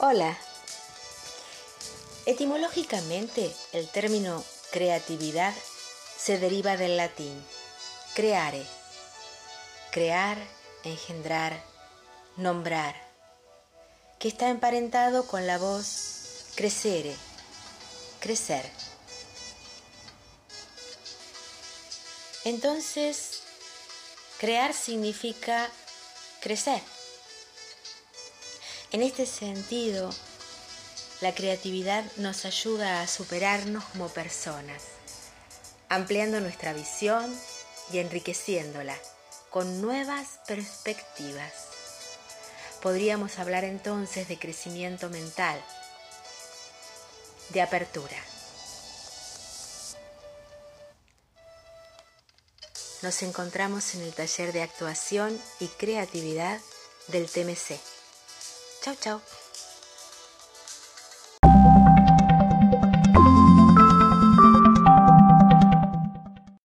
Hola. Etimológicamente, el término creatividad se deriva del latín creare, crear, engendrar, nombrar, que está emparentado con la voz crecere, crecer. Entonces, crear significa crecer. En este sentido, la creatividad nos ayuda a superarnos como personas, ampliando nuestra visión y enriqueciéndola con nuevas perspectivas. Podríamos hablar entonces de crecimiento mental, de apertura. Nos encontramos en el taller de actuación y creatividad del TMC. Chau, chau.